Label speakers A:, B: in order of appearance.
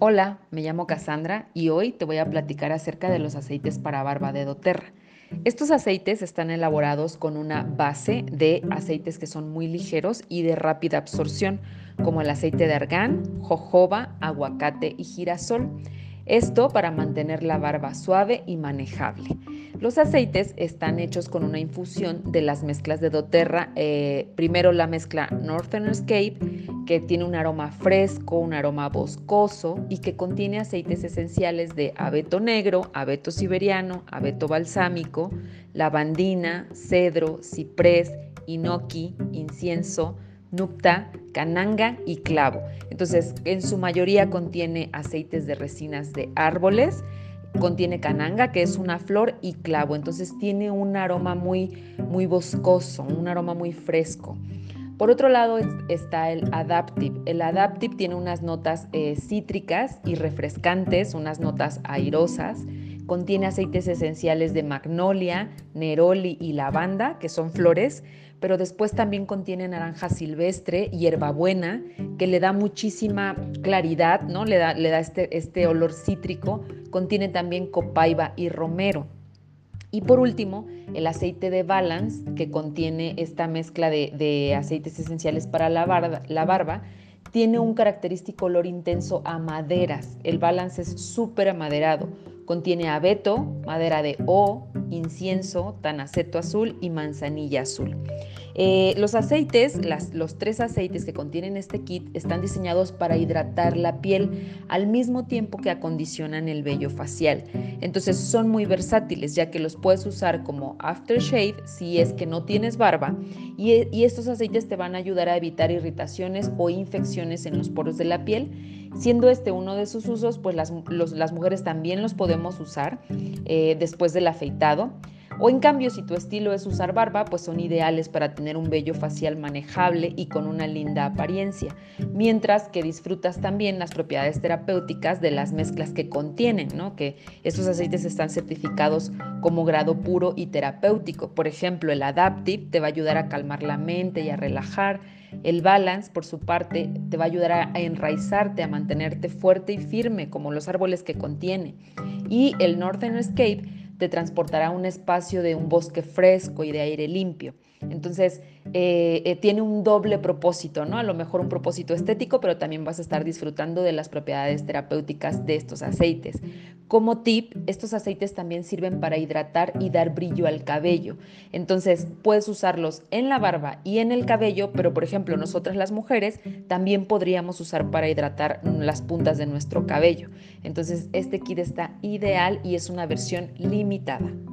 A: Hola, me llamo Cassandra y hoy te voy a platicar acerca de los aceites para barba de doTERRA. Estos aceites están elaborados con una base de aceites que son muy ligeros y de rápida absorción, como el aceite de argán, jojoba, aguacate y girasol. Esto para mantener la barba suave y manejable. Los aceites están hechos con una infusión de las mezclas de doTERRA. Eh, primero la mezcla Northern Escape, que tiene un aroma fresco, un aroma boscoso y que contiene aceites esenciales de abeto negro, abeto siberiano, abeto balsámico, lavandina, cedro, ciprés, inoki, incienso, nupta, cananga y clavo. Entonces, en su mayoría contiene aceites de resinas de árboles, contiene cananga, que es una flor, y clavo. Entonces tiene un aroma muy, muy boscoso, un aroma muy fresco. Por otro lado está el Adaptive. El Adaptive tiene unas notas eh, cítricas y refrescantes, unas notas airosas. Contiene aceites esenciales de magnolia, neroli y lavanda, que son flores, pero después también contiene naranja silvestre, hierbabuena, que le da muchísima claridad, ¿no? Le da, le da este, este olor cítrico. Contiene también copaiba y romero. Y por último, el aceite de Balance, que contiene esta mezcla de, aceites esenciales para la barba, la barba, tiene un característico olor intenso a maderas. El Balance es súper amaderado. Contiene abeto, madera de O, incienso, tanaceto azul y manzanilla azul. Eh, los aceites, los tres aceites que contienen este kit están diseñados para hidratar la piel al mismo tiempo que acondicionan el vello facial. Entonces son muy versátiles ya que los puedes usar como aftershave si es que no tienes barba y, estos aceites te van a ayudar a evitar irritaciones o infecciones en los poros de la piel. Siendo este uno de sus usos, pues las, mujeres también los podemos usar eh, después del afeitado. O en cambio, si tu estilo es usar barba, pues son ideales para tener un vello facial manejable y con una linda apariencia, mientras que disfrutas también las propiedades terapéuticas de las mezclas que contienen, ¿no? Que estos aceites están certificados como grado puro y terapéutico. Por ejemplo, el Adaptive te va a ayudar a calmar la mente y a relajar. El Balance, por su parte, te va a ayudar a enraizarte, a mantenerte fuerte y firme, como los árboles que contiene. Y el Northern Escape te transportará a un espacio de un bosque fresco y de aire limpio. Entonces, eh, eh, tiene un doble propósito, ¿no? A lo mejor un propósito estético, pero también vas a estar disfrutando de las propiedades terapéuticas de estos aceites. Como tip, estos aceites también sirven para hidratar y dar brillo al cabello. Entonces, puedes usarlos en la barba y en el cabello, pero por ejemplo, nosotras las mujeres también podríamos usar para hidratar las puntas de nuestro cabello. Entonces, este kit está ideal y es una versión limitada.